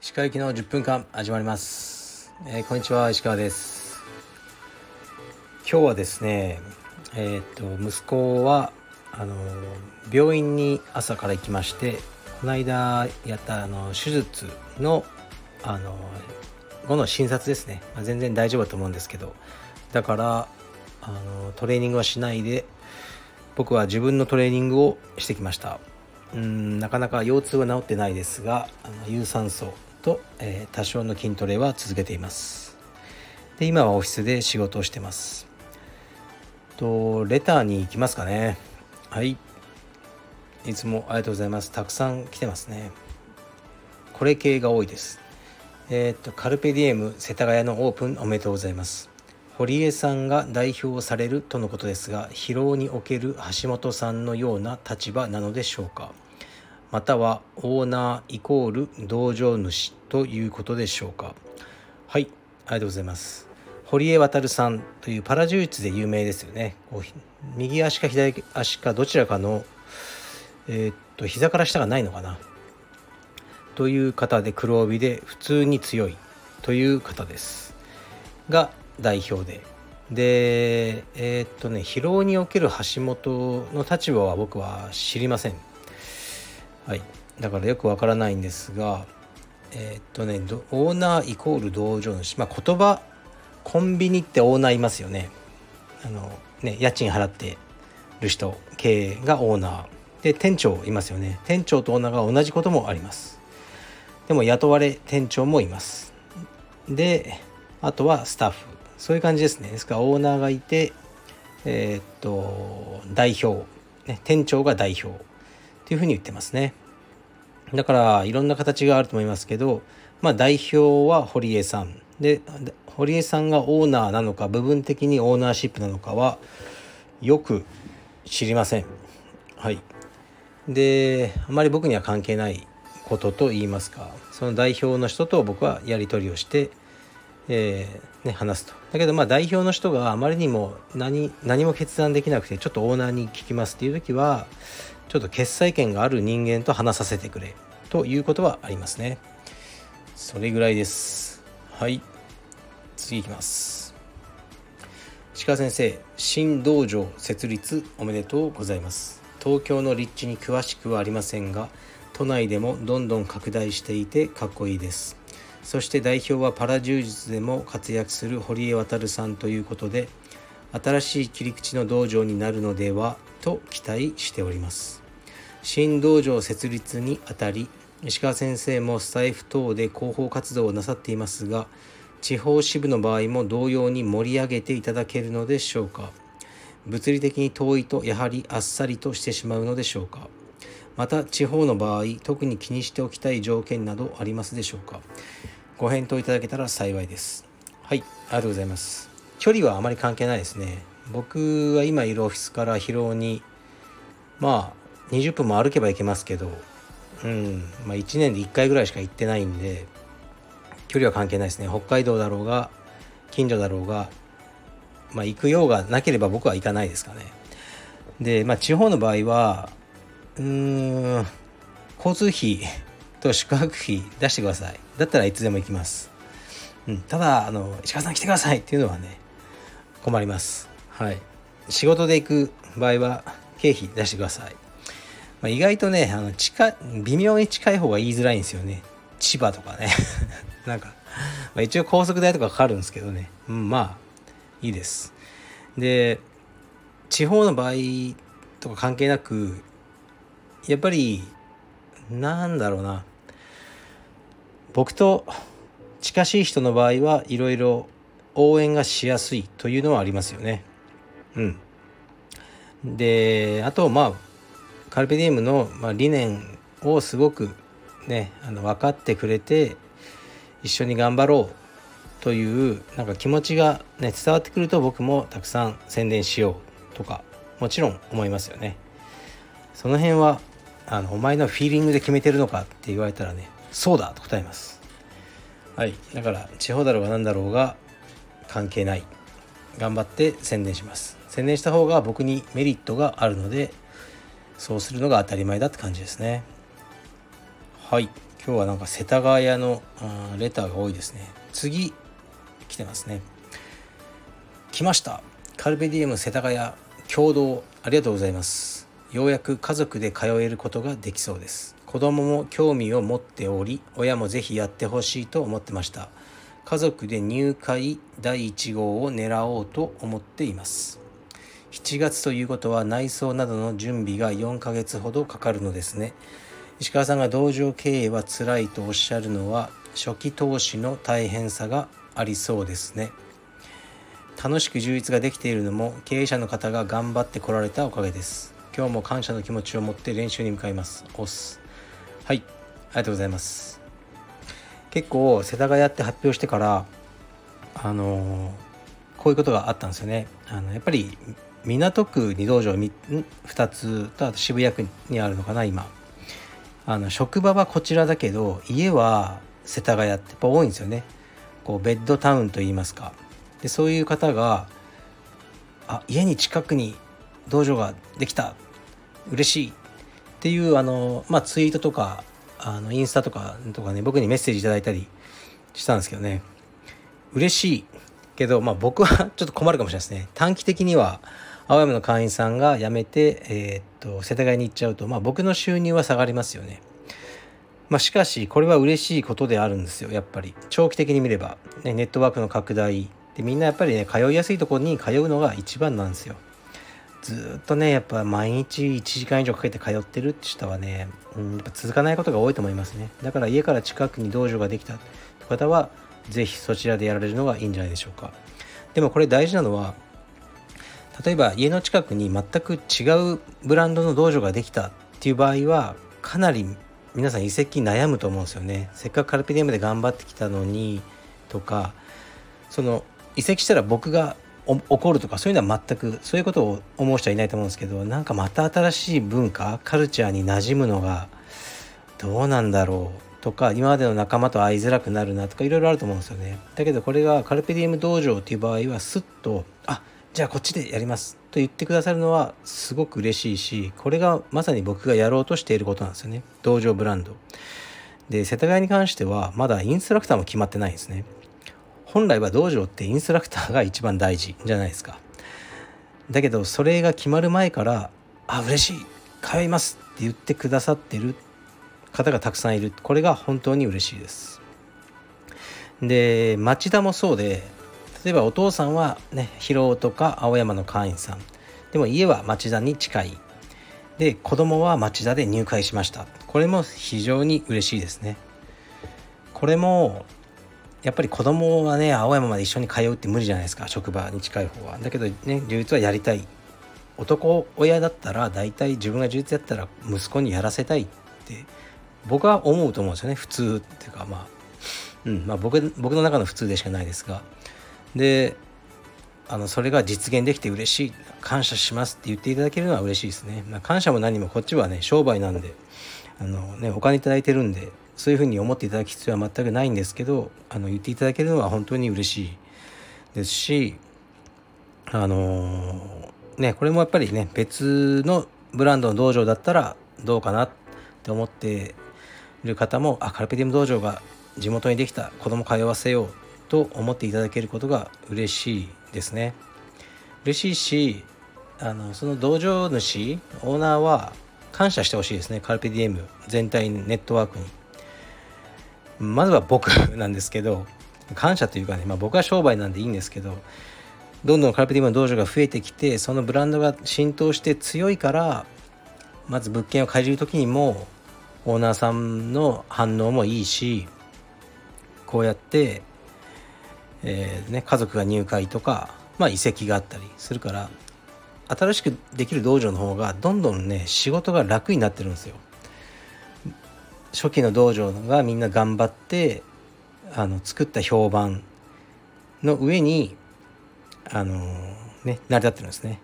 石川行きの10分間始まります、えー、こんにちは石川です。今日はですねえー、っと息子はあの病院に朝から行きましてこの間やったあの手術のあの後の診察ですね、まあ、全然大丈夫だと思うんですけどだからあのトレーニングはしないで僕は自分のトレーニングをしてきました。うんなかなか腰痛は治ってないですがあの有酸素と、えー、多少の筋トレは続けています。で今はオフィスで仕事をしてます。とレターに行きますかね。はい。いつもありがとうございます。たくさん来てますね。これ系が多いです。えー、っとカルペディエム世田谷のオープンおめでとうございます。堀江さんが代表されるとのことですが疲労における橋本さんのような立場なのでしょうか。またはオーナーイコール道場主ということでしょうか。はいありがとうございます。堀江渉さんというパラ柔術で有名ですよね。右足か左足かどちらかのえー、っと膝から下がないのかな。という方で黒帯で普通に強いという方です。が代表で。でえー、っとね疲労における橋本の立場は僕は知りません。はい。だからよくわからないんですがえー、っとねオーナーイコール道場主まあ言葉コンビニってオーナーいますよね。あのね家賃払ってる人経営がオーナー。で店長いますよね。店長とオーナーが同じこともあります。でも雇われ店長もいます。であとはスタッフ。そういう感じですね。ですからオーナーがいてえー、っと代表、ね、店長が代表っていうふうに言ってますね。だからいろんな形があると思いますけどまあ代表は堀江さん。で堀江さんがオーナーなのか部分的にオーナーシップなのかはよく知りません。はい。であまり僕には関係ないことと言いますかその代表の人と僕はやり取りをして、えー、ね、話すと。だけどまあ代表の人があまりにも何何も決断できなくてちょっとオーナーに聞きますっていう時はちょっと決裁権がある人間と話させてくれということはありますね。それぐらいです。はい。次いきます。鹿先生新道場設立おめでとうございます。東京の立地に詳しくはありませんが都内でもどんどん拡大していてかっこいいです。そして代表はパラ柔術でも活躍する堀江渉さんということで新しい切り口の道場になるのではと期待しております。新道場設立にあたり石川先生もスタイフ等で広報活動をなさっていますが地方支部の場合も同様に盛り上げていただけるのでしょうか。物理的に遠いとやはりあっさりとしてしまうのでしょうか。また地方の場合特に気にしておきたい条件などありますでしょうか。ご返答いただけたら幸いです。はい。ありがとうございます。距離はあまり関係ないですね。僕は今いるオフィスから広尾にまあ20分も歩けば行けますけどうんまあ1年で1回ぐらいしか行ってないんで距離は関係ないですね。北海道だろうが近所だろうがまあ、行くようがなければ僕は行かないですかね。で、まあ、地方の場合は、うーん、交通費と宿泊費出してください。だったらいつでも行きます。うん、ただ、あの、石川さん来てくださいっていうのはね、困ります。はい。仕事で行く場合は、経費出してください。まあ、意外とね、あの近微妙に近い方が言いづらいんですよね。千葉とかね。なんか、まあ、一応高速代とかかかるんですけどね。うん、まあ、いいですで地方の場合とか関係なくやっぱりなんだろうな僕と近しい人の場合はいろいろ応援がしやすいというのはありますよね。うん。であとまあカルペディウムの、ま、理念をすごくねあの分かってくれて一緒に頑張ろうというなんか気持ちが、ね、伝わってくると僕もたくさん宣伝しようとかもちろん思いますよね。その辺はあのお前のフィーリングで決めてるのかって言われたらねそうだと答えます。はい、だから地方だろうが何だろうが関係ない。頑張って宣伝します。宣伝した方が僕にメリットがあるのでそうするのが当たり前だって感じですね。はい。今日はなんか世田谷のレターが多いですね。次来てますね。来ました。カルベディエム世田谷共同ありがとうございます。ようやく家族で通えることができそうです。子供も興味を持っており親もぜひやってほしいと思ってました。家族で入会第1号を狙おうと思っています。7月ということは内装などの準備が4ヶ月ほどかかるのですね。石川さんが道場経営は辛いとおっしゃるのは初期投資の大変さがありそうですね。楽しく充実ができているのも経営者の方が頑張ってこられたおかげです。今日も感謝の気持ちを持って練習に向かいます。押す。はい。ありがとうございます。結構世田谷って発表してからあのこういうことがあったんですよね。あのやっぱり港区に道場2つとあと渋谷区にあるのかな今。あの職場はこちらだけど家は世田谷ってやっぱ多いんですよね。こうベッドタウンといいますか。でそういう方があ家に近くに道場ができた。嬉しい。っていうあの、まあ、ツイートとかあのインスタとかとかね僕にメッセージ頂いたりしたんですけどね。嬉しいけど、まあ、僕は ちょっと困るかもしれないですね。短期的には青山の会員さんが辞めて、えー、っと世田谷に行っちゃうと、まあ、僕の収入は下がりますよね。まあ、しかしこれは嬉しいことであるんですよやっぱり。長期的に見れば、ね、ネットワークの拡大。でみんなやっぱりね通いやすいところに通うのが一番なんですよ。ずっとねやっぱ毎日1時間以上かけて通ってるって人はね、うん、やっぱ続かないことが多いと思いますね。だから家から近くに道場ができたって方は是非そちらでやられるのがいいんじゃないでしょうか。でもこれ大事なのは例えば家の近くに全く違うブランドの道場ができたっていう場合はかなり皆さん移籍悩むと思うんですよね。せっかくカルピディウムで頑張ってきたのにとかその移籍したら僕が怒るとかそういうのは全くそういうことを思う人はいないと思うんですけどなんかまた新しい文化カルチャーに馴染むのがどうなんだろうとか今までの仲間と会いづらくなるなとかいろいろあると思うんですよね。だけどこれがカルペディウム道場っていう場合はスッとあじゃあこっちでやりますと言ってくださるのはすごく嬉しいしこれがまさに僕がやろうとしていることなんですよね。道場ブランド。で世田谷に関してはまだインストラクターも決まってないんですね。本来は道場ってインストラクターが一番大事じゃないですか。だけどそれが決まる前からあ嬉しい通いますって言ってくださってる方がたくさんいる。これが本当に嬉しいです。で町田もそうで例えばお父さんはね広尾とか青山の会員さん。でも家は町田に近い。で子供は町田で入会しました。これも非常に嬉しいですね。これもやっぱり子供はね青山まで一緒に通うって無理じゃないですか。職場に近い方は。だけどね充実はやりたい男親だったら大体自分が充実やったら息子にやらせたいって僕は思うと思うんですよね。普通っていうかまあうんまあ僕僕の中の普通でしかないですが。であのそれが実現できて嬉しい感謝しますって言っていただけるのは嬉しいですね、まあ、感謝も何もこっちはね商売なんであの、ね、お金頂いてるんでそういうふうに思っていただく必要は全くないんですけどあの言っていただけるのは本当に嬉しい。ですしあのねこれもやっぱりね別のブランドの道場だったらどうかなって思っている方もあカルペディウム道場が地元にできた子供通わせようと思っていただけることが嬉しいですね。嬉しいしあのその道場主オーナーは感謝してほしいですねカルペディエム全体ネットワークに。まずは僕なんですけど感謝というかね、まあ、僕は商売なんでいいんですけどどんどんカルペディムの道場が増えてきてそのブランドが浸透して強いからまず物件を借りる時にもオーナーさんの反応もいいしこうやってえー、ね、家族が入会とか、まあ、移籍があったりするから新しくできる道場の方がどんどんね仕事が楽になってるんですよ。初期の道場がみんな頑張ってあの作った評判の上にあのね成り立ってるんですね。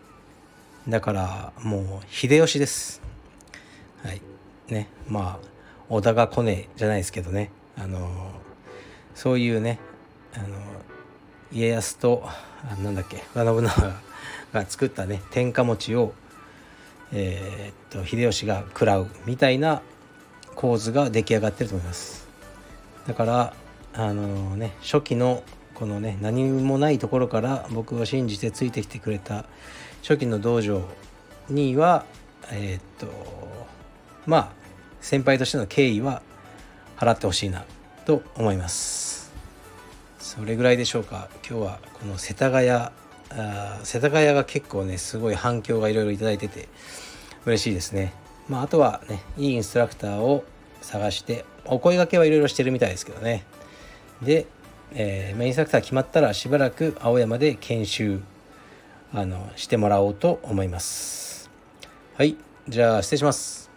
だからもう秀吉です。はいねまあ織田が来ねえじゃないですけどねあのそういうねあの家康とあなんだっけ織田信長が作ったね天下餅を、えー、っと秀吉が食らうみたいな構図が出来上がってると思います。だからあのね初期のこのね何もないところから僕を信じてついてきてくれた初期の道場にはえー、っとまあ先輩としての敬意は払ってほしいなと思います。それぐらいでしょうか。今日はこの世田谷世田谷が結構ねすごい反響がいろいろ頂いてて嬉しいですね。まああとはねいいインストラクターを探してお声がけはいろいろしてるみたいですけどね。で、えー、メインインストラクター決まったらしばらく青山で研修あのしてもらおうと思います。はいじゃあ失礼します。